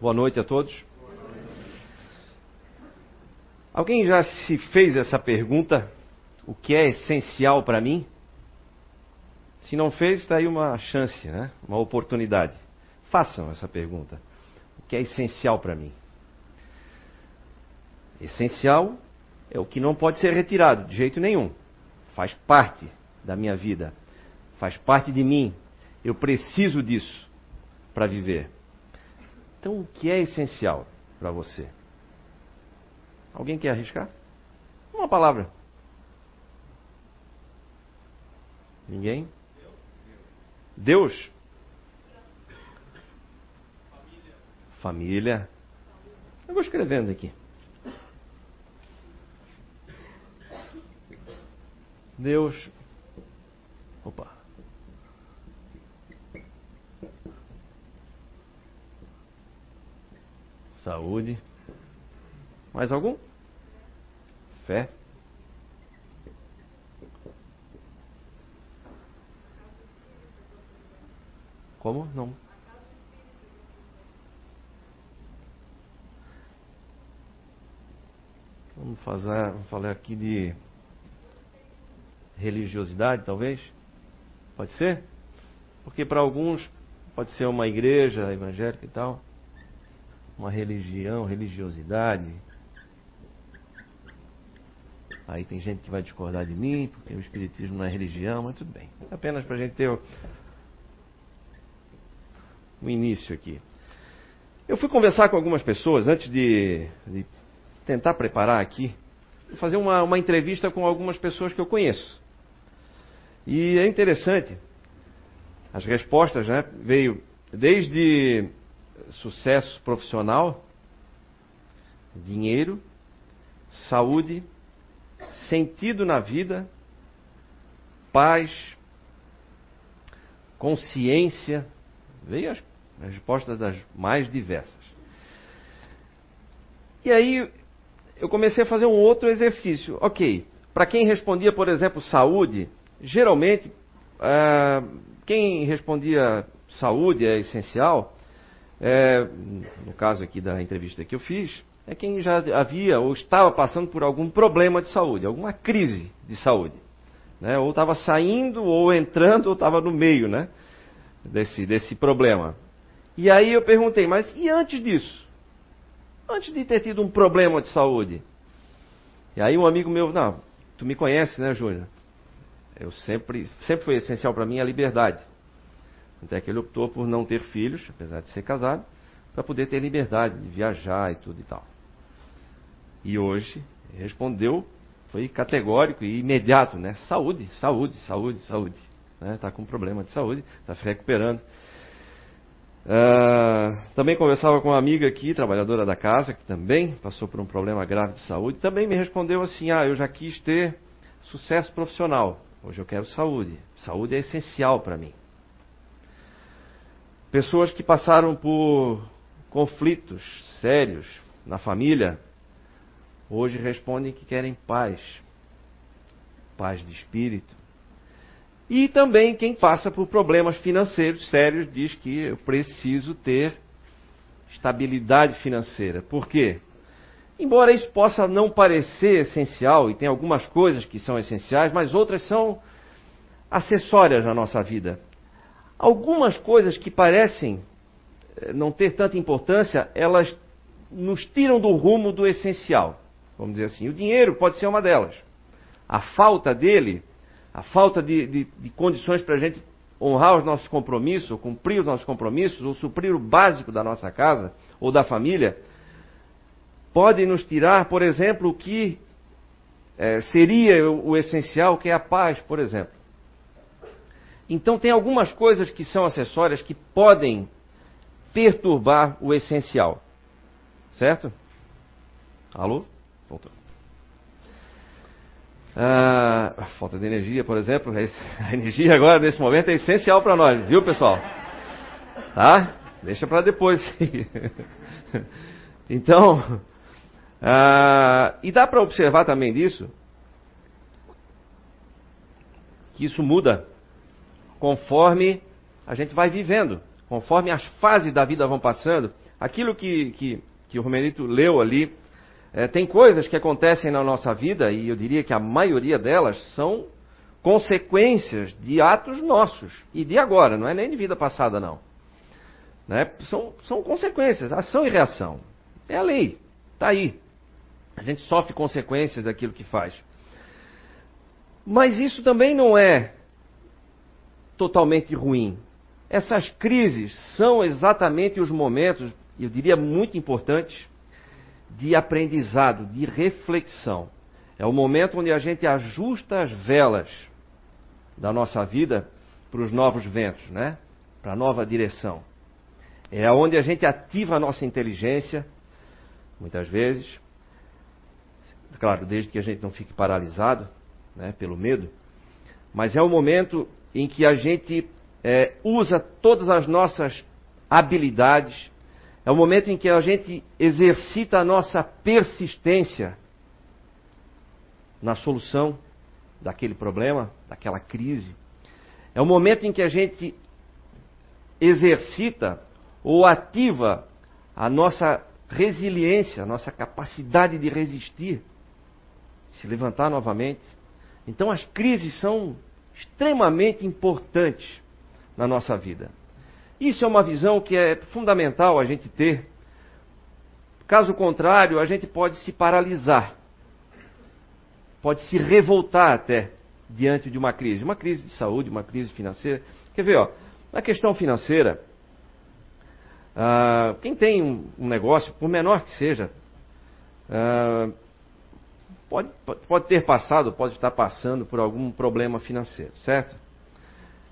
Boa noite a todos. Alguém já se fez essa pergunta? O que é essencial para mim? Se não fez, está aí uma chance, né? uma oportunidade. Façam essa pergunta. O que é essencial para mim? Essencial é o que não pode ser retirado de jeito nenhum. Faz parte da minha vida, faz parte de mim. Eu preciso disso para viver. Então, o que é essencial para você? Alguém quer arriscar? Uma palavra. Ninguém? Deus? Família. Eu vou escrevendo aqui. Deus. Opa. Saúde. Mais algum? Fé. Como? Não. Vamos fazer, vamos falar aqui de religiosidade, talvez? Pode ser? Porque para alguns pode ser uma igreja evangélica e tal uma religião, religiosidade. Aí tem gente que vai discordar de mim, porque o Espiritismo não é religião, mas tudo bem. Apenas para a gente ter o, o, início aqui. Eu fui conversar com algumas pessoas antes de, de tentar preparar aqui, fazer uma, uma entrevista com algumas pessoas que eu conheço. E é interessante, as respostas né, veio desde sucesso profissional, dinheiro, saúde, sentido na vida, paz, consciência. Veio as respostas das mais diversas. E aí eu comecei a fazer um outro exercício. Ok, para quem respondia, por exemplo, saúde, geralmente uh, quem respondia saúde é essencial, é, no caso aqui da entrevista que eu fiz, é quem já havia ou estava passando por algum problema de saúde, alguma crise de saúde. Né? Ou estava saindo, ou entrando, ou estava no meio né? desse, desse problema. E aí eu perguntei, mas e antes disso? Antes de ter tido um problema de saúde? E aí um amigo meu, não, tu me conhece, né, Júnior? Eu sempre, sempre foi essencial para mim a liberdade. Até que ele optou por não ter filhos, apesar de ser casado, para poder ter liberdade de viajar e tudo e tal. E hoje respondeu, foi categórico e imediato, né? Saúde, saúde, saúde, saúde. Está né? Tá com problema de saúde, está se recuperando. Uh, também conversava com uma amiga aqui, trabalhadora da casa, que também passou por um problema grave de saúde. Também me respondeu assim: Ah, eu já quis ter sucesso profissional. Hoje eu quero saúde. Saúde é essencial para mim. Pessoas que passaram por conflitos sérios na família, hoje respondem que querem paz, paz de espírito. E também quem passa por problemas financeiros sérios diz que eu preciso ter estabilidade financeira. Por quê? Embora isso possa não parecer essencial, e tem algumas coisas que são essenciais, mas outras são acessórias na nossa vida. Algumas coisas que parecem eh, não ter tanta importância, elas nos tiram do rumo do essencial. Vamos dizer assim. O dinheiro pode ser uma delas. A falta dele, a falta de, de, de condições para a gente honrar os nossos compromissos, ou cumprir os nossos compromissos, ou suprir o básico da nossa casa ou da família, pode nos tirar, por exemplo, o que é, seria o, o essencial, que é a paz, por exemplo. Então, tem algumas coisas que são acessórias que podem perturbar o essencial. Certo? Alô? Voltou. Ah, falta de energia, por exemplo. A energia agora, nesse momento, é essencial para nós, viu, pessoal? Tá? Deixa para depois. então, ah, e dá para observar também disso que isso muda conforme a gente vai vivendo, conforme as fases da vida vão passando, Aquilo que, que, que o Romerito leu ali, é, tem coisas que acontecem na nossa vida, e eu diria que a maioria delas são consequências de atos nossos, e de agora, não é nem de vida passada, não. Né? São, são consequências, ação e reação. É a lei, está aí. A gente sofre consequências daquilo que faz. Mas isso também não é totalmente ruim. Essas crises são exatamente os momentos, eu diria muito importantes, de aprendizado, de reflexão. É o momento onde a gente ajusta as velas da nossa vida para os novos ventos, né? Para a nova direção. É onde a gente ativa a nossa inteligência, muitas vezes, claro, desde que a gente não fique paralisado, né, pelo medo, mas é o momento em que a gente é, usa todas as nossas habilidades, é o momento em que a gente exercita a nossa persistência na solução daquele problema, daquela crise. É o momento em que a gente exercita ou ativa a nossa resiliência, a nossa capacidade de resistir, se levantar novamente. Então as crises são extremamente importantes na nossa vida. Isso é uma visão que é fundamental a gente ter. Caso contrário, a gente pode se paralisar, pode se revoltar até diante de uma crise, uma crise de saúde, uma crise financeira. Quer ver, ó, na questão financeira, uh, quem tem um, negócio, por menor que seja, uh, pode, pode ter passado, pode estar passando por algum problema financeiro, certo?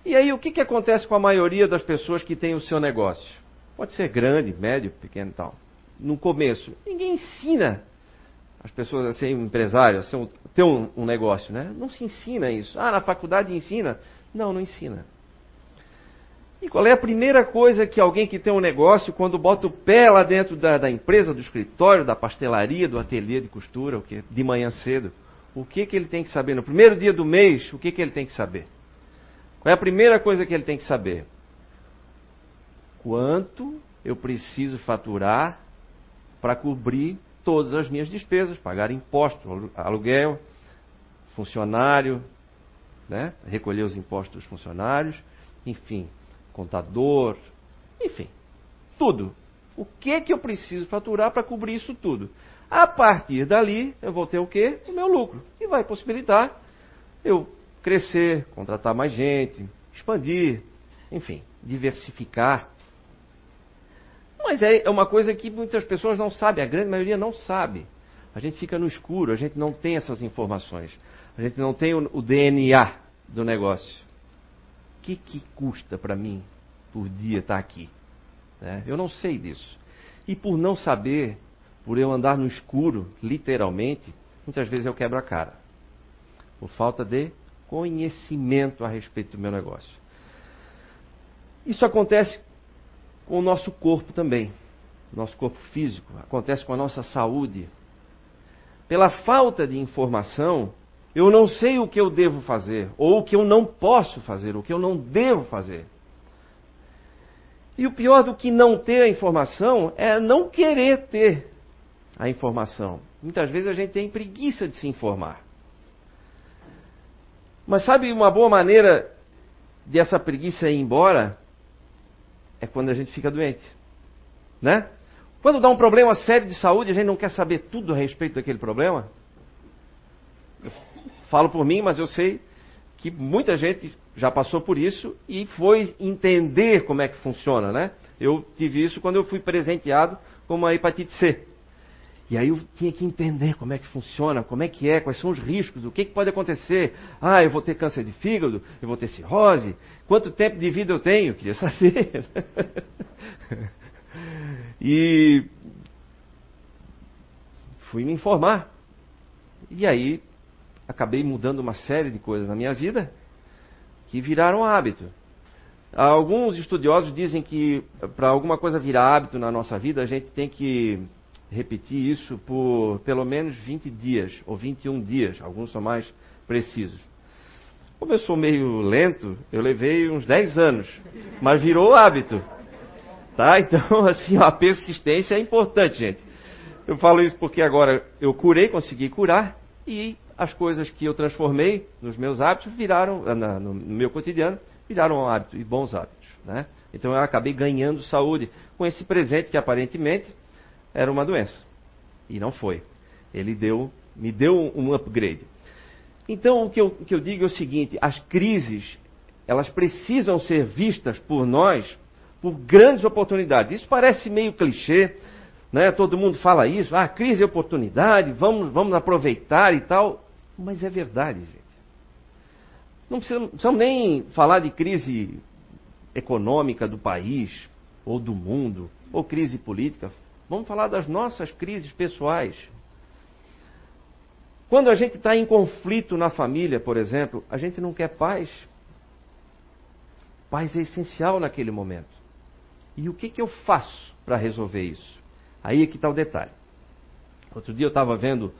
E aí, o que, que acontece com a maioria das pessoas que têm o seu negócio? Pode ser grande, médio, pequeno e tal. No começo, ninguém ensina as pessoas a serem empresários, a ser um, ter um, um negócio, né? Não se ensina isso. Ah, na faculdade ensina. Não, não ensina. E qual é a primeira coisa que alguém que tem um negócio, quando bota o pé lá dentro da, da empresa, do escritório, da pastelaria, do ateliê de costura, o que, de manhã cedo, o que, que ele tem que saber? No primeiro dia do mês, o que, que ele tem que saber? Qual é a primeira coisa que ele tem que saber? Quanto eu preciso faturar para cobrir todas as minhas despesas, pagar imposto, aluguel, funcionário, né? recolher os impostos dos funcionários, enfim, contador, enfim, tudo. O que que eu preciso faturar para cobrir isso tudo? A partir dali, eu vou ter o quê? O meu lucro. E vai possibilitar eu crescer, contratar mais gente, expandir, enfim, diversificar. Mas é, é uma coisa que muitas pessoas não sabem, a grande maioria não sabe. A gente fica no escuro, a gente não tem essas informações. A gente não tem o DNA do negócio que, que custa para mim por dia estar tá aqui? Né? Eu não sei disso. E por não saber, por eu andar no escuro, literalmente, muitas vezes eu quebro a cara. Por falta de conhecimento a respeito do meu negócio. Isso acontece com o nosso corpo também, nosso corpo físico, acontece com a nossa saúde. Pela falta de informação, eu não sei o que eu devo fazer, ou o que eu não posso fazer, o que eu não devo fazer. E o pior do que não ter a informação é não querer ter a informação. Muitas vezes a gente tem preguiça de se informar. Mas sabe uma boa maneira de essa preguiça ir embora? É quando a gente fica doente. Né? Quando dá um problema sério de saúde, a gente não quer saber tudo a respeito daquele problema falo por mim, mas eu sei que muita gente já passou por isso e foi entender como é que funciona, né? Eu tive isso quando eu fui presenteado com uma hepatite C. E aí eu tinha que entender como é que funciona, como é que é, quais são os riscos, o que, que pode acontecer. Ah, eu vou ter câncer de fígado, eu vou ter cirrose, quanto tempo de vida eu tenho? Queria saber. e fui me informar. E aí acabei mudando uma série de coisas na minha vida que viraram hábito. Alguns estudiosos dizem que para alguma coisa virar hábito na nossa vida, a gente tem que repetir isso por pelo menos 20 dias ou 21 dias, alguns são mais precisos. Como eu sou meio lento, eu levei uns 10 anos, mas virou hábito. Tá? Então, assim, a persistência é importante, gente. Eu falo isso porque agora eu curei, consegui curar, e as coisas que eu transformei nos meus hábitos viraram, na, no, meu cotidiano, viraram hábitos e bons hábitos. Né? Então eu acabei ganhando saúde com esse presente que aparentemente era uma doença. E não foi. Ele deu, me deu um upgrade. Então o que eu, que eu digo é o seguinte: as crises elas precisam ser vistas por nós por grandes oportunidades. Isso parece meio clichê, né? Todo mundo fala isso, ah, crise é oportunidade, vamos, vamos aproveitar e tal. Mas é verdade, gente. Não precisamos, precisamos nem falar de crise econômica do país, ou do mundo, ou crise política. Vamos falar das nossas crises pessoais. Quando a gente está em conflito na família, por exemplo, a gente não quer paz. Paz é essencial naquele momento. E o que, que eu faço para resolver isso? Aí é que está o detalhe. Outro dia eu estava vendo,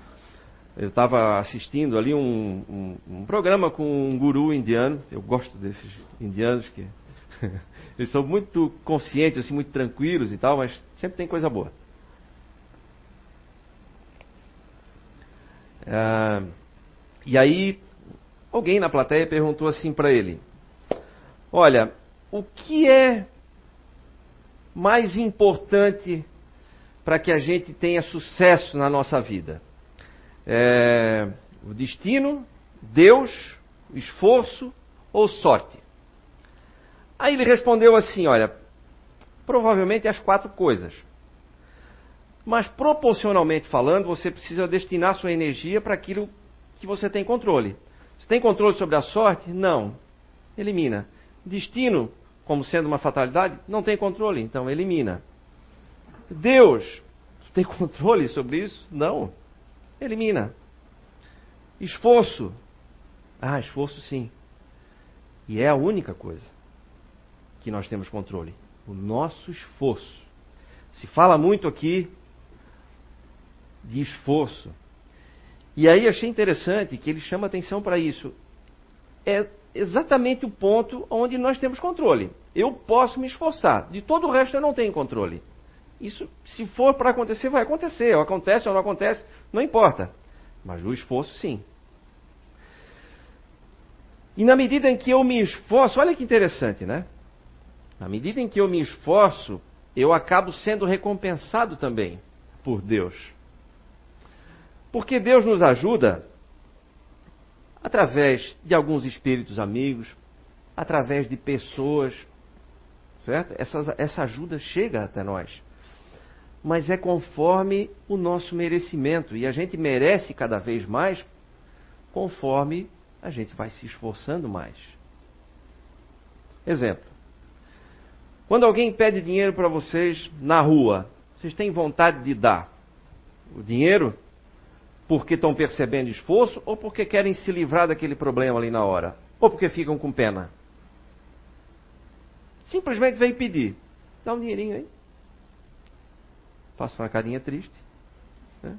eu estava assistindo ali um, um, um, programa com um guru indiano. Eu gosto desses indianos que eles são muito conscientes, assim, muito tranquilos e tal, mas sempre tem coisa boa. Ah, e aí alguém na plateia perguntou assim para ele: Olha, o que é mais importante para que a gente tenha sucesso na nossa vida? É, o destino, Deus, esforço ou sorte? Aí ele respondeu assim: Olha, provavelmente as quatro coisas. Mas proporcionalmente falando, você precisa destinar sua energia para aquilo que você tem controle. Você tem controle sobre a sorte? Não. Elimina. Destino, como sendo uma fatalidade, não tem controle, então elimina. Deus, tem controle sobre isso? Não. Elimina. Esforço. Ah, esforço sim. E é a única coisa que nós temos controle. O nosso esforço. Se fala muito aqui de esforço. E aí achei interessante que ele chama atenção para isso. É exatamente o ponto onde nós temos controle. Eu posso me esforçar, de todo o resto eu não tenho controle. Isso, se for para acontecer, vai acontecer. Ou acontece ou não acontece, não importa. Mas o esforço, sim. E na medida em que eu me esforço, olha que interessante, né? Na medida em que eu me esforço, eu acabo sendo recompensado também por Deus. Porque Deus nos ajuda através de alguns espíritos amigos, através de pessoas, certo? Essa, essa ajuda chega até nós. Mas é conforme o nosso merecimento. E a gente merece cada vez mais conforme a gente vai se esforçando mais. Exemplo. Quando alguém pede dinheiro para vocês na rua, vocês têm vontade de dar o dinheiro? porque estão percebendo esforço ou porque querem se livrar daquele problema ali na hora? Ou porque ficam com pena? Simplesmente vem pedir. Dá um dinheirinho aí. Passa uma carinha triste. Né?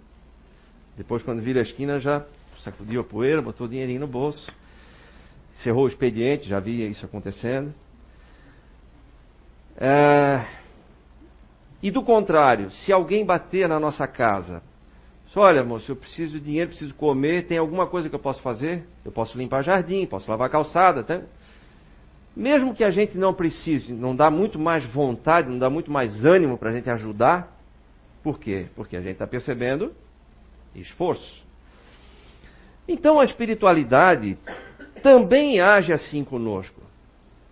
Depois, quando vira a esquina, já sacudiu a poeira, botou o dinheirinho no bolso. Cerrou o expediente, já via isso acontecendo. É... E do contrário, se alguém bater na nossa casa olha, moço, eu preciso de dinheiro, preciso comer, tem alguma coisa que eu posso fazer? Eu posso limpar jardim, posso lavar calçada, tá? Mesmo que a gente não precise, não dá muito mais vontade, não dá muito mais ânimo para a gente ajudar. Por quê? Porque a gente está percebendo esforço. Então a espiritualidade também age assim conosco.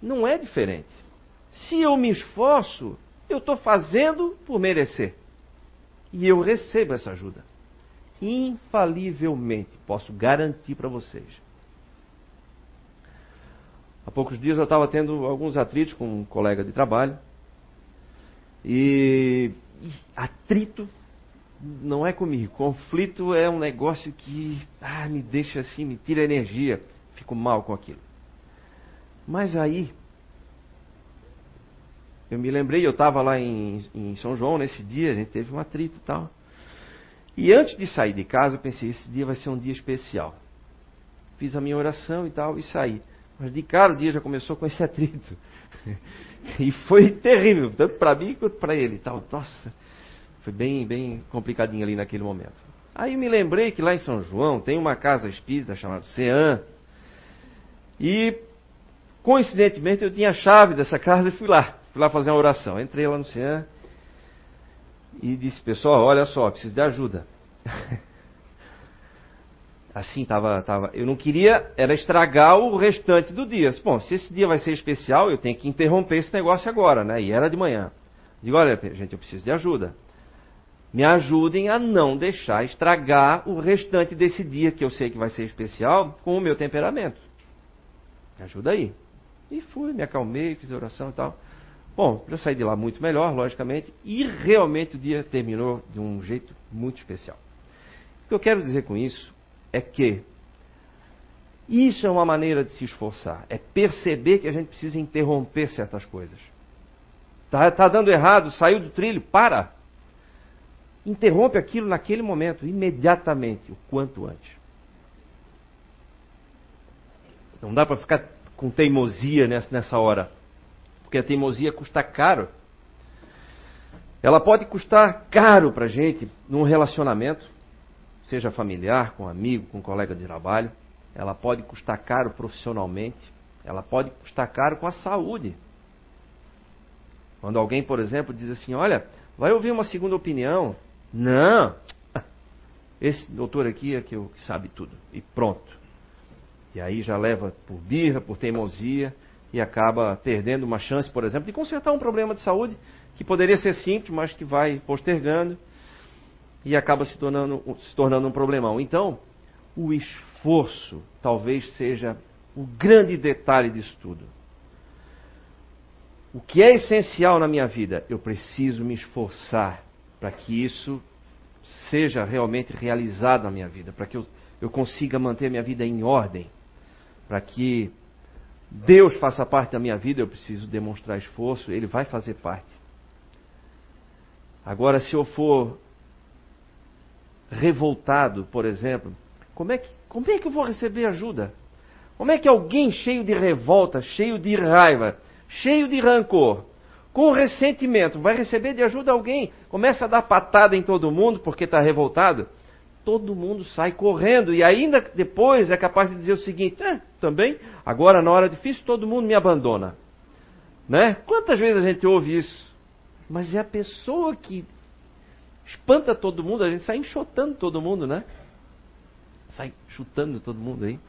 Não é diferente. Se eu me esforço, eu estou fazendo por merecer. E eu recebo essa ajuda infalivelmente, posso garantir para vocês. Há poucos dias eu estava tendo alguns atritos com um colega de trabalho. E atrito não é comigo. Conflito é um negócio que ah, me deixa assim, me tira energia. Fico mal com aquilo. Mas aí, eu me lembrei, eu estava lá em, em São João nesse dia, a gente teve um atrito e tal. E antes de sair de casa, eu pensei: esse dia vai ser um dia especial. Fiz a minha oração e tal e saí. Mas de cara o dia já começou com esse atrito. E foi terrível, tanto para mim quanto para ele. Tal. Nossa, foi bem, bem complicadinho ali naquele momento. Aí me lembrei que lá em São João tem uma casa espírita chamada Cean. E coincidentemente eu tinha a chave dessa casa e fui lá. Fui lá fazer uma oração. Entrei lá no Cean e disse, pessoal, olha só, preciso de ajuda. assim tava, tava. Eu não queria era estragar o restante do dia. Bom, se esse dia vai ser especial, eu tenho que interromper esse negócio agora, né? E era de manhã. Digo, olha, gente, eu preciso de ajuda. Me ajudem a não deixar estragar o restante desse dia que eu sei que vai ser especial com o meu temperamento. Me ajuda aí. E fui, me acalmei, fiz oração e tal. Bom, eu saí de lá muito melhor, logicamente, e realmente o dia terminou de um jeito muito especial. O que eu quero dizer com isso é que isso é uma maneira de se esforçar, é perceber que a gente precisa interromper certas coisas. Está tá dando errado, saiu do trilho, para. Interrompe aquilo naquele momento, imediatamente, o quanto antes. Não dá para ficar com teimosia nessa, nessa hora, porque a teimosia custa caro. Ela pode custar caro para gente num relacionamento, seja familiar, com amigo, com colega de trabalho. Ela pode custar caro profissionalmente. Ela pode custar caro com a saúde. Quando alguém, por exemplo, diz assim: Olha, vai ouvir uma segunda opinião. Não! Esse doutor aqui é que, eu, que sabe tudo. E pronto. E aí já leva por birra, por teimosia e acaba perdendo uma chance, por exemplo, de consertar um problema de saúde que poderia ser simples, mas que vai postergando e acaba se tornando, se tornando um problemão. Então, o esforço talvez seja o grande detalhe disso tudo. O que é essencial na minha vida? Eu preciso me esforçar para que isso seja realmente realizado na minha vida, para que eu, eu consiga manter minha vida em ordem, para que Deus faça parte da minha vida, eu preciso demonstrar esforço, Ele vai fazer parte. Agora, se eu for revoltado, por exemplo, como é que, como é que eu vou receber ajuda? Como é que alguém cheio de revolta, cheio de raiva, cheio de rancor, com ressentimento, vai receber de ajuda alguém? Começa a dar patada em todo mundo porque está revoltado? Todo mundo sai correndo e ainda depois é capaz de dizer o seguinte: eh, também, agora na hora difícil todo mundo me abandona. Né? Quantas vezes a gente ouve isso? Mas é a pessoa que espanta todo mundo, a gente sai enxotando todo mundo, né? Sai chutando todo mundo aí,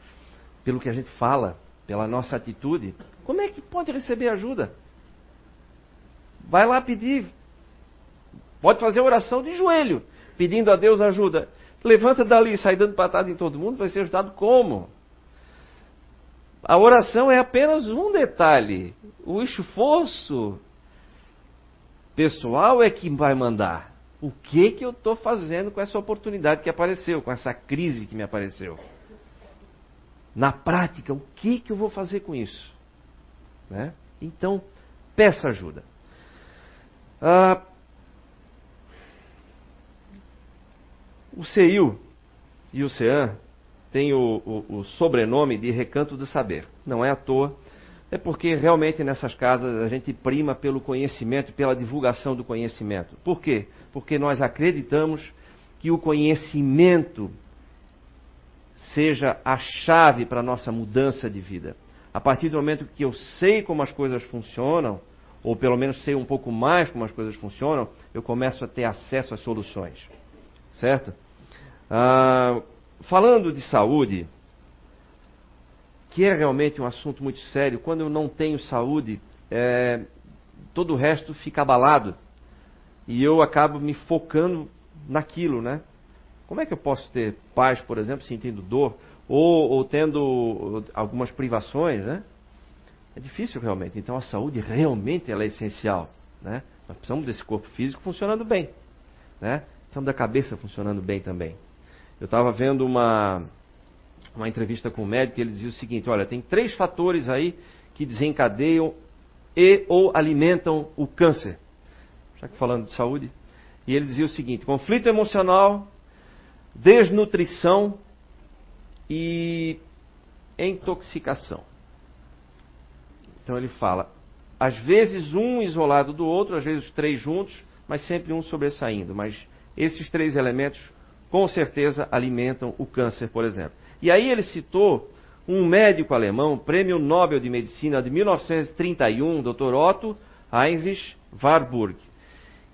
pelo que a gente fala, pela nossa atitude. Como é que pode receber ajuda? Vai lá pedir. Pode fazer oração de joelho, pedindo a Deus ajuda. Levanta dali sai dando patada em todo mundo, vai ser ajudado como? A oração é apenas um detalhe. O esforço pessoal é que vai mandar o que que eu estou fazendo com essa oportunidade que apareceu, com essa crise que me apareceu. Na prática, o que que eu vou fazer com isso? Né? Então, peça ajuda. Ah, o CEIU e o CEAN têm o, o, o sobrenome de Recanto do Saber. Não é à toa é porque realmente nessas casas a gente prima pelo conhecimento, pela divulgação do conhecimento. Por quê? Porque nós acreditamos que o conhecimento seja a chave para a nossa mudança de vida. A partir do momento que eu sei como as coisas funcionam, ou pelo menos sei um pouco mais como as coisas funcionam, eu começo a ter acesso às soluções. Certo? Ah, falando de saúde, que é realmente um assunto muito sério. Quando eu não tenho saúde, é, todo o resto fica abalado. E eu acabo me focando naquilo, né? Como é que eu posso ter paz, por exemplo, sentindo dor? Ou, ou tendo algumas privações, né? É difícil realmente. Então a saúde realmente ela é essencial, né? Nós precisamos desse corpo físico funcionando bem, né? Precisamos da cabeça funcionando bem também. Eu estava vendo uma, uma entrevista com o médico, ele dizia o seguinte: olha, tem três fatores aí que desencadeiam e ou alimentam o câncer. Já que falando de saúde. E ele dizia o seguinte: conflito emocional, desnutrição e intoxicação. Então ele fala, às vezes um isolado do outro, às vezes três juntos, mas sempre um sobressaindo. Mas esses três elementos com certeza alimentam o câncer, por exemplo. E aí ele citou um médico alemão, prêmio Nobel de Medicina de 1931, Dr. Otto Heinrich Warburg,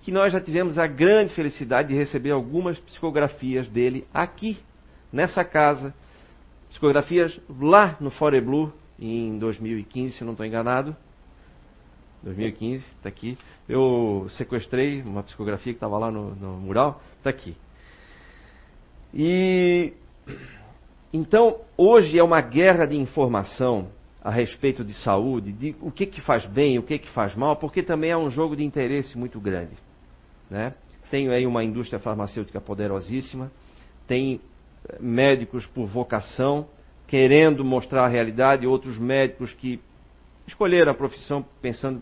que nós já tivemos a grande felicidade de receber algumas psicografias dele aqui, nessa casa. Psicografias lá no Foreblue, em 2015, se não estou enganado. 2015, está aqui. Eu sequestrei uma psicografia que estava lá no, no mural, está aqui. E então hoje é uma guerra de informação a respeito de saúde, de o que, que faz bem, o que, que faz mal, porque também é um jogo de interesse muito grande. Né? Tem aí uma indústria farmacêutica poderosíssima, tem eh, médicos por vocação, querendo mostrar a realidade, outros médicos que escolheram a profissão pensando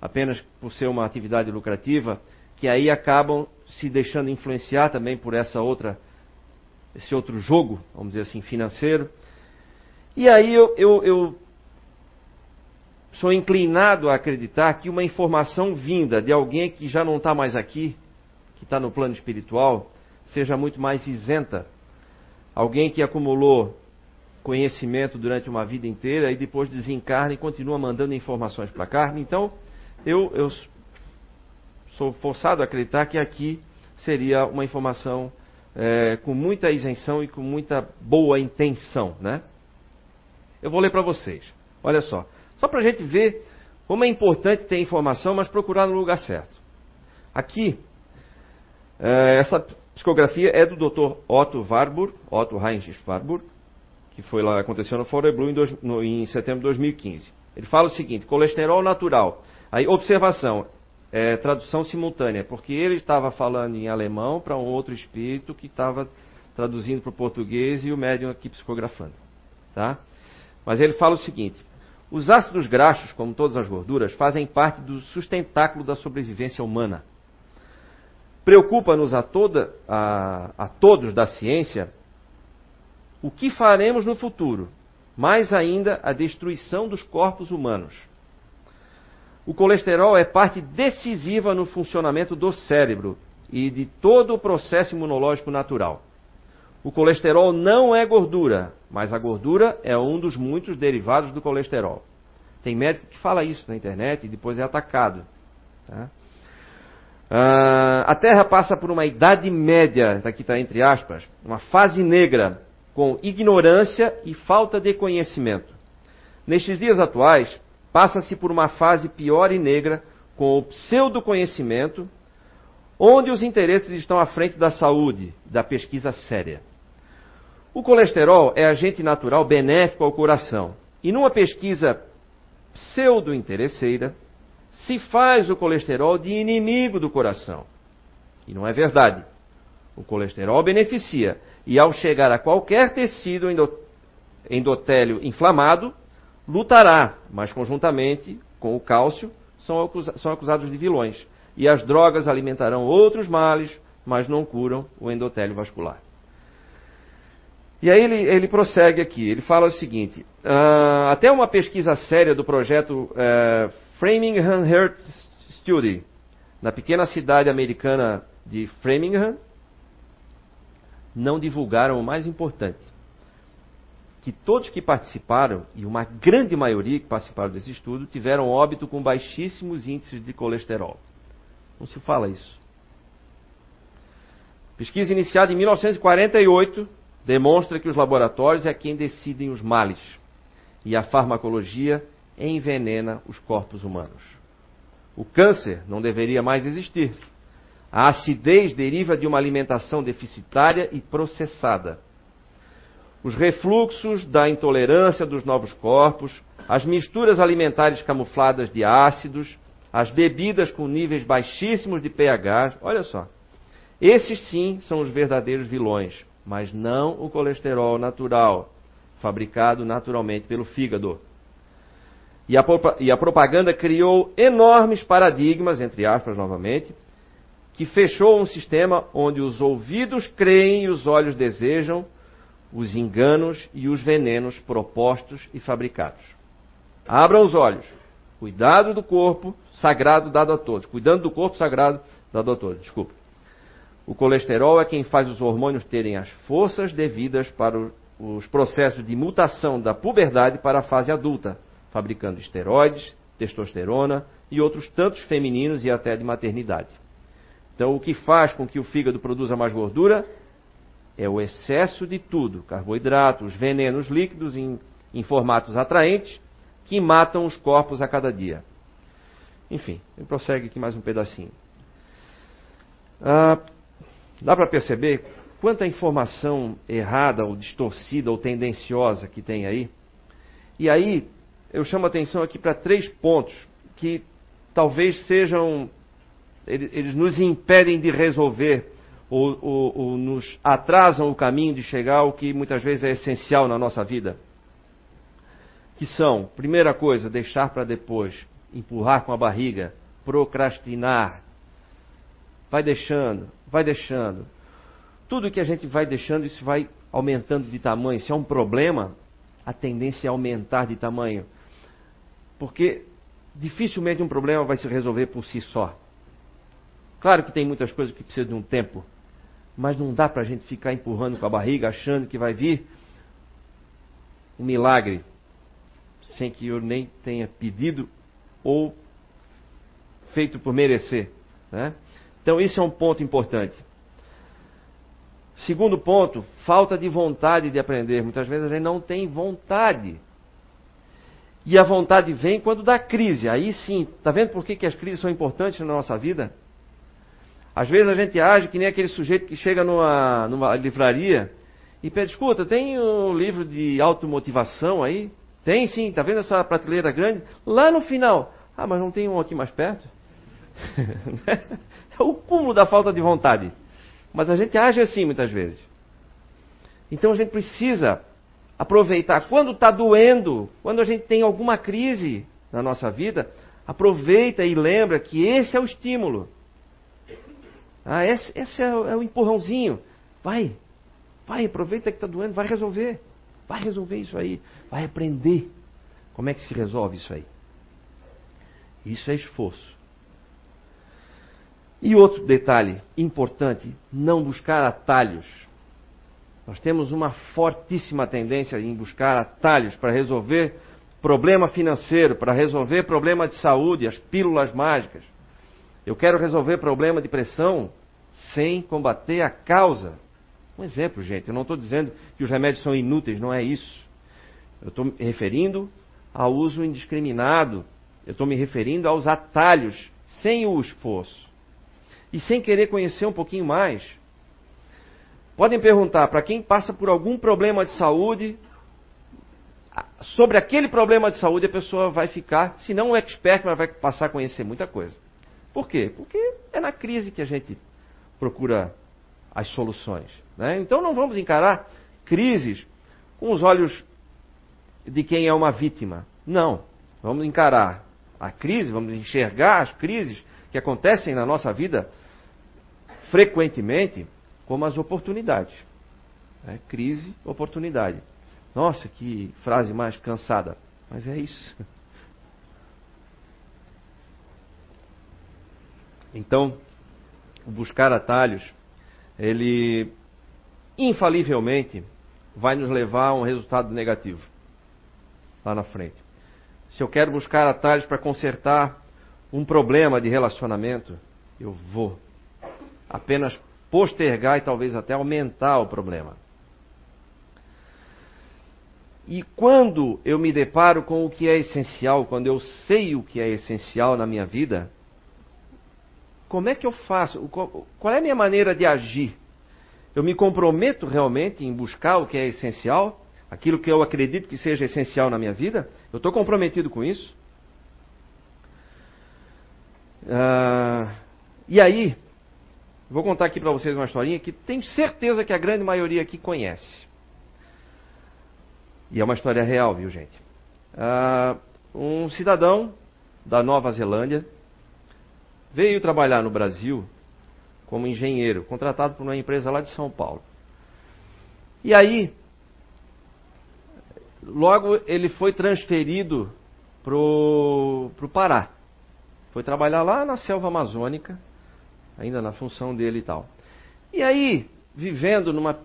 apenas por ser uma atividade lucrativa, que aí acabam se deixando influenciar também por essa outra, esse outro jogo, vamos dizer assim, financeiro. E aí eu, eu, eu sou inclinado a acreditar que uma informação vinda de alguém que já não está mais aqui, que está no plano espiritual, seja muito mais isenta. Alguém que acumulou conhecimento durante uma vida inteira e depois desencarna e continua mandando informações para cá. Então, eu, eu sou forçado a acreditar que aqui seria uma informação é, com muita isenção e com muita boa intenção, né? Eu vou ler para vocês. Olha só. Só para a gente ver como é importante ter informação, mas procurar no lugar certo. Aqui, é, essa psicografia é do Dr. Otto Warburg, Otto Heinrich Warburg, que foi lá, aconteceu no Fore Blue em, dois, no, em setembro de 2015. Ele fala o seguinte: colesterol natural. Aí, observação, é, tradução simultânea, porque ele estava falando em alemão para um outro espírito que estava traduzindo para o português e o médium aqui psicografando. Tá? Mas ele fala o seguinte: os ácidos graxos, como todas as gorduras, fazem parte do sustentáculo da sobrevivência humana. Preocupa-nos a, toda, a, a todos da ciência o que faremos no futuro, mais ainda a destruição dos corpos humanos. O colesterol é parte decisiva no funcionamento do cérebro e de todo o processo imunológico natural. O colesterol não é gordura, mas a gordura é um dos muitos derivados do colesterol. Tem médico que fala isso na internet e depois é atacado. Tá? Uh, a Terra passa por uma idade média, aqui está entre aspas, uma fase negra, com ignorância e falta de conhecimento. Nestes dias atuais, passa-se por uma fase pior e negra, com o pseudo-conhecimento, onde os interesses estão à frente da saúde, da pesquisa séria. O colesterol é agente natural benéfico ao coração. E numa pesquisa pseudo-interesseira, se faz o colesterol de inimigo do coração. E não é verdade. O colesterol beneficia. E ao chegar a qualquer tecido endotélio inflamado, lutará, mas conjuntamente com o cálcio, são, são acusados de vilões. E as drogas alimentarão outros males, mas não curam o endotélio vascular. E aí ele, ele prossegue aqui, ele fala o seguinte: uh, até uma pesquisa séria do projeto uh, Framingham Heart Study, na pequena cidade americana de Framingham, não divulgaram o mais importante. Que todos que participaram, e uma grande maioria que participaram desse estudo, tiveram óbito com baixíssimos índices de colesterol. Não se fala isso. Pesquisa iniciada em 1948 demonstra que os laboratórios é quem decidem os males e a farmacologia envenena os corpos humanos. O câncer não deveria mais existir. A acidez deriva de uma alimentação deficitária e processada. Os refluxos da intolerância dos novos corpos, as misturas alimentares camufladas de ácidos, as bebidas com níveis baixíssimos de pH, olha só. Esses sim são os verdadeiros vilões, mas não o colesterol natural, fabricado naturalmente pelo fígado. E a, e a, propaganda criou enormes paradigmas, entre aspas novamente, que fechou um sistema onde os ouvidos creem e os olhos desejam os enganos e os venenos propostos e fabricados. Abram os olhos, Cuidado do corpo sagrado dado a todos. Cuidando do corpo sagrado dado a todos. Desculpa. O colesterol é quem faz os hormônios terem as forças devidas para os processos de mutação da puberdade para a fase adulta, fabricando esteroides, testosterona e outros tantos femininos e até de maternidade. Então, o que faz com que o fígado produza mais gordura é o excesso de tudo: carboidratos, venenos líquidos em, em formatos atraentes que matam os corpos a cada dia. Enfim, prossegue aqui mais um pedacinho. Ah, dá para perceber quanta informação errada ou distorcida ou tendenciosa que tem aí? E aí, eu chamo a atenção aqui para três pontos que talvez sejam. Eles nos impedem de resolver ou, ou, ou nos atrasam o caminho de chegar ao que muitas vezes é essencial na nossa vida. Que são, primeira coisa, deixar para depois, empurrar com a barriga, procrastinar. Vai deixando, vai deixando. Tudo que a gente vai deixando, isso vai aumentando de tamanho. Se é um problema, a tendência é aumentar de tamanho. Porque dificilmente um problema vai se resolver por si só. Claro que tem muitas coisas que precisam de um tempo, mas não dá para a gente ficar empurrando com a barriga, achando que vai vir um milagre, sem que eu nem tenha pedido ou feito por merecer. Né? Então, isso é um ponto importante. Segundo ponto, falta de vontade de aprender. Muitas vezes a gente não tem vontade. E a vontade vem quando dá crise. Aí sim, está vendo por que, que as crises são importantes na nossa vida? Às vezes a gente age que nem aquele sujeito que chega numa, numa livraria e pede, escuta, tem um livro de automotivação aí? Tem sim, está vendo essa prateleira grande? Lá no final, ah, mas não tem um aqui mais perto? é o cúmulo da falta de vontade. Mas a gente age assim muitas vezes. Então a gente precisa aproveitar. Quando está doendo, quando a gente tem alguma crise na nossa vida, aproveita e lembra que esse é o estímulo. Ah, esse, esse é, o, é o empurrãozinho. Vai, vai, aproveita que está doendo, vai resolver. Vai resolver isso aí. Vai aprender como é que se resolve isso aí. Isso é esforço. E outro detalhe importante: não buscar atalhos. Nós temos uma fortíssima tendência em buscar atalhos para resolver problema financeiro, para resolver problema de saúde, as pílulas mágicas. Eu quero resolver problema de pressão sem combater a causa. Um exemplo, gente, eu não estou dizendo que os remédios são inúteis, não é isso. Eu estou me referindo ao uso indiscriminado. Eu estou me referindo aos atalhos, sem o esforço. E sem querer conhecer um pouquinho mais. Podem perguntar para quem passa por algum problema de saúde, sobre aquele problema de saúde a pessoa vai ficar, se não um expert, mas vai passar a conhecer muita coisa. Por quê? Porque é na crise que a gente procura as soluções. Né? Então não vamos encarar crises com os olhos de quem é uma vítima. Não. Vamos encarar a crise, vamos enxergar as crises que acontecem na nossa vida frequentemente como as oportunidades. É, crise, oportunidade. Nossa, que frase mais cansada. Mas é isso. Então, buscar atalhos, ele infalivelmente vai nos levar a um resultado negativo lá na frente. Se eu quero buscar atalhos para consertar um problema de relacionamento, eu vou apenas postergar e talvez até aumentar o problema. E quando eu me deparo com o que é essencial, quando eu sei o que é essencial na minha vida, como é que eu faço? Qual é a minha maneira de agir? Eu me comprometo realmente em buscar o que é essencial, aquilo que eu acredito que seja essencial na minha vida? Eu estou comprometido com isso? Ah, e aí, vou contar aqui para vocês uma historinha que tenho certeza que a grande maioria aqui conhece. E é uma história real, viu, gente? Ah, um cidadão da Nova Zelândia veio trabalhar no Brasil como engenheiro, contratado por uma empresa lá de São Paulo. E aí, logo ele foi transferido pro, pro Pará. Foi trabalhar lá na selva amazônica, ainda na função dele e tal. E aí, vivendo numa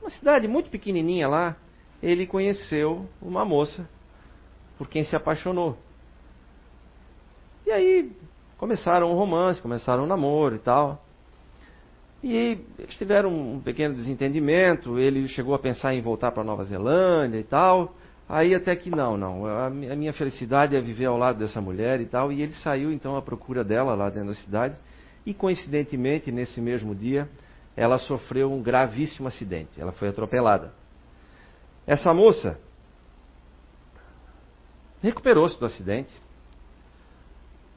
uma cidade muito pequenininha lá, ele conheceu uma moça por quem se apaixonou. E aí começaram um romance, começaram um namoro e tal. E eles tiveram um pequeno desentendimento, ele chegou a pensar em voltar para Nova Zelândia e tal. Aí até que não, não. A minha felicidade é viver ao lado dessa mulher e tal. E ele saiu então à procura dela lá dentro da cidade. E coincidentemente, nesse mesmo dia, ela sofreu um gravíssimo acidente. Ela foi atropelada. Essa moça recuperou-se do acidente.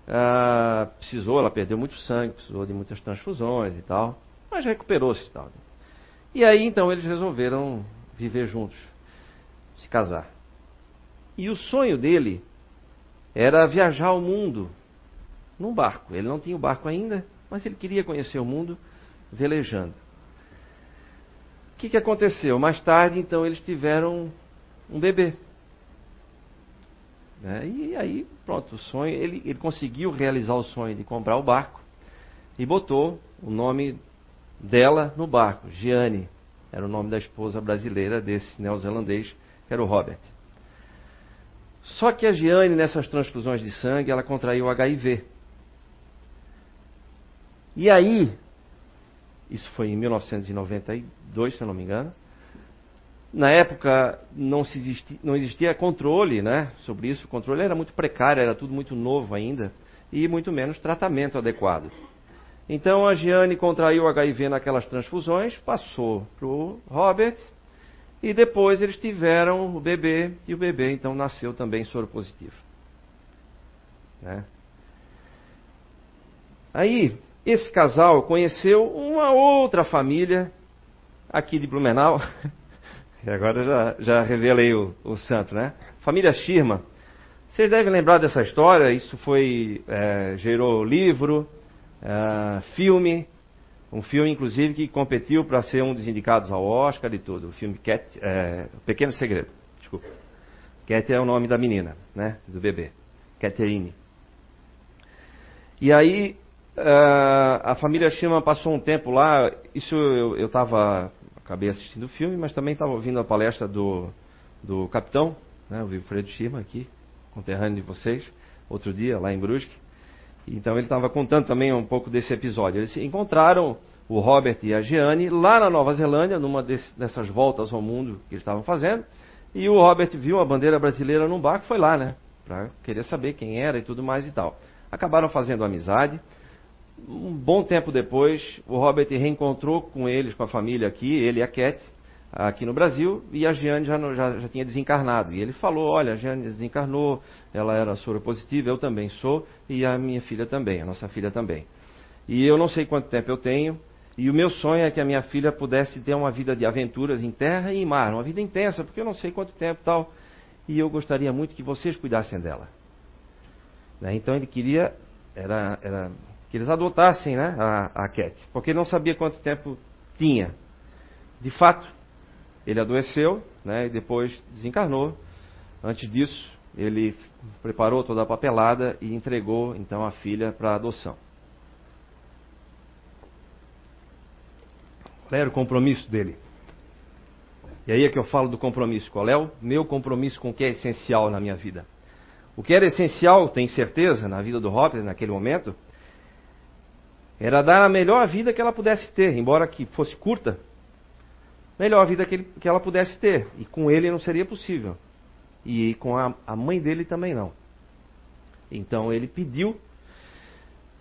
Ah, precisou, ela perdeu muito sangue, precisou de muitas transfusões e tal, mas recuperou-se e tal. E aí então eles resolveram viver juntos, se casar. E o sonho dele era viajar ao mundo num barco. Ele não tinha o barco ainda, mas ele queria conhecer o mundo velejando. O que, que aconteceu? Mais tarde, então, eles tiveram um bebê. Né? E aí, pronto, o sonho, ele, ele conseguiu realizar o sonho de comprar o barco e botou o nome dela no barco, Gianni. Era o nome da esposa brasileira desse neozelandês, que era o Robert. Só que a Gianni, nessas transfusões de sangue, ela contraiu HIV. E aí, isso foi em 1992, se eu não me engano. Na época não, existia, não existia controle né, sobre isso, o controle era muito precário, era tudo muito novo ainda, e muito menos tratamento adequado. Então a Giane contraiu HIV naquelas transfusões, passou para o Robert, e depois eles tiveram o bebê, e o bebê então nasceu também soro positivo. Né? Aí, esse casal conheceu uma outra família aqui de Blumenau. E agora já, já revelei o, o santo, né? Família Shirma. Vocês devem lembrar dessa história. Isso foi é, gerou livro, é, filme, um filme inclusive que competiu para ser um dos indicados ao Oscar e tudo. O filme Cat, é, Pequeno Segredo. Desculpa. Cat é o nome da menina, né? Do bebê. Catherine. E aí Uh, a família Schirman passou um tempo lá. Isso eu estava. Acabei assistindo o filme, mas também estava ouvindo a palestra do, do capitão, né, o Wilfredo Schirman, aqui, conterrâneo de vocês, outro dia, lá em Brusque. Então ele estava contando também um pouco desse episódio. Eles encontraram o Robert e a Gianni lá na Nova Zelândia, numa desse, dessas voltas ao mundo que eles estavam fazendo. E o Robert viu a bandeira brasileira num barco, foi lá, né? Para querer saber quem era e tudo mais e tal. Acabaram fazendo amizade. Um bom tempo depois, o Robert reencontrou com eles, com a família aqui, ele e a Cat, aqui no Brasil, e a Giane já, já, já, tinha desencarnado. E ele falou: Olha, a Giane desencarnou, ela era soro positiva, eu também sou, e a minha filha também, a nossa filha também. E eu não sei quanto tempo eu tenho, e o meu sonho é que a minha filha pudesse ter uma vida de aventuras em terra e em mar, uma vida intensa, porque eu não sei quanto tempo tal, e eu gostaria muito que vocês cuidassem dela. Né? Então ele queria, era, era que eles adotassem né, a, a Cat, porque não sabia quanto tempo tinha. De fato, ele adoeceu né, e depois desencarnou. Antes disso, ele preparou toda a papelada e entregou então a filha para adoção. Qual era o compromisso dele? E aí é que eu falo do compromisso. Qual é o meu compromisso com o que é essencial na minha vida? O que era essencial, tenho certeza, na vida do Hopper naquele momento, era dar a melhor vida que ela pudesse ter, embora que fosse curta, melhor vida que, ele, que ela pudesse ter. E com ele não seria possível. E com a, a mãe dele também não. Então ele pediu,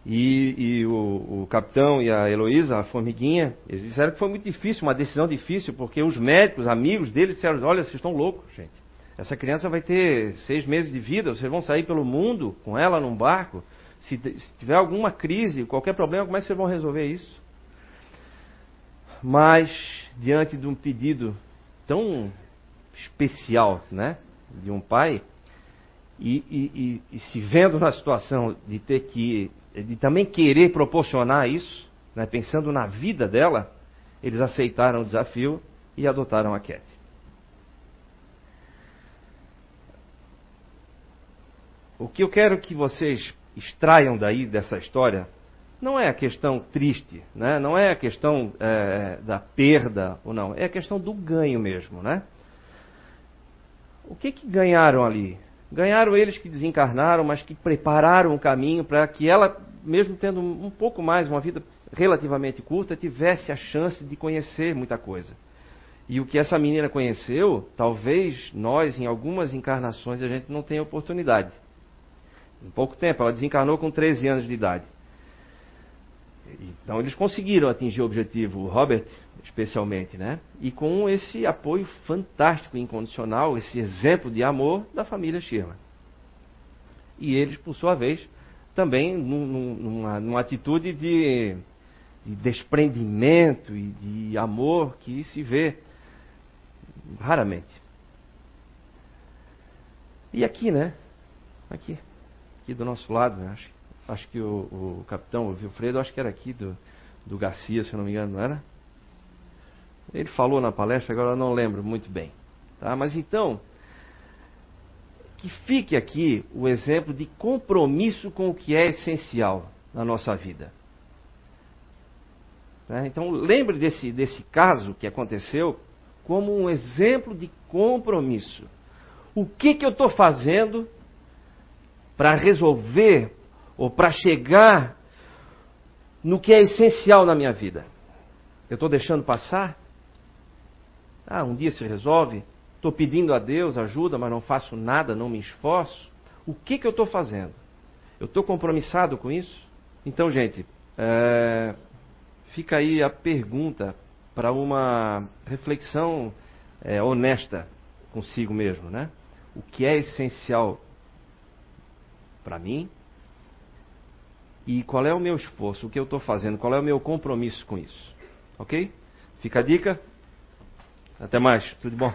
e, e o, o, capitão e a Heloísa, a formiguinha, eles disseram que foi muito difícil, uma decisão difícil, porque os médicos, amigos dele, disseram: Olha, vocês estão loucos, gente. Essa criança vai ter seis meses de vida, vocês vão sair pelo mundo com ela num barco. Se, se tiver alguma crise, qualquer problema, como é que vocês vão resolver isso? Mas, diante de um pedido tão especial, né, de um pai, e, e, e, e, se vendo na situação de ter que, de também querer proporcionar isso, né, pensando na vida dela, eles aceitaram o desafio e adotaram a Cat. o que eu quero que vocês extraiam daí dessa história não é a questão triste, né? não é a questão é, da perda ou não, é a questão do ganho mesmo. Né? O que, que ganharam ali? Ganharam eles que desencarnaram, mas que prepararam o caminho para que ela, mesmo tendo um pouco mais, uma vida relativamente curta, tivesse a chance de conhecer muita coisa. E o que essa menina conheceu, talvez nós, em algumas encarnações, a gente não tenha oportunidade. Em pouco tempo, ela desencarnou com 13 anos de idade. Então eles conseguiram atingir o objetivo, o Robert especialmente, né? E com esse apoio fantástico, incondicional, esse exemplo de amor da família Sherman. E eles, por sua vez, também numa, numa atitude de, de desprendimento e de amor que se vê raramente. E aqui, né? Aqui, aqui do nosso lado, né? acho acho que o, o capitão, o Wilfredo, acho que era aqui do, do Garcia, se eu não me engano, não era? Ele falou na palestra, agora eu não lembro muito bem. Tá? Mas então, que fique aqui o exemplo de compromisso com o que é essencial na nossa vida. Tá? Então, lembre desse, desse caso que aconteceu como um exemplo de compromisso. O que, que eu estou fazendo para resolver ou para chegar no que é essencial na minha vida. Eu estou deixando passar? Ah, um dia se resolve. Estou pedindo a Deus ajuda, mas não faço nada, não me esforço. O que, que eu estou fazendo? Eu estou compromissado com isso? Então, gente, é, fica aí a pergunta para uma reflexão é, honesta consigo mesmo, né? O que é essencial para mim e qual é o meu esforço, o que eu estou fazendo, qual é o meu compromisso com isso. Ok? Fica a dica. Até mais. Tudo bom?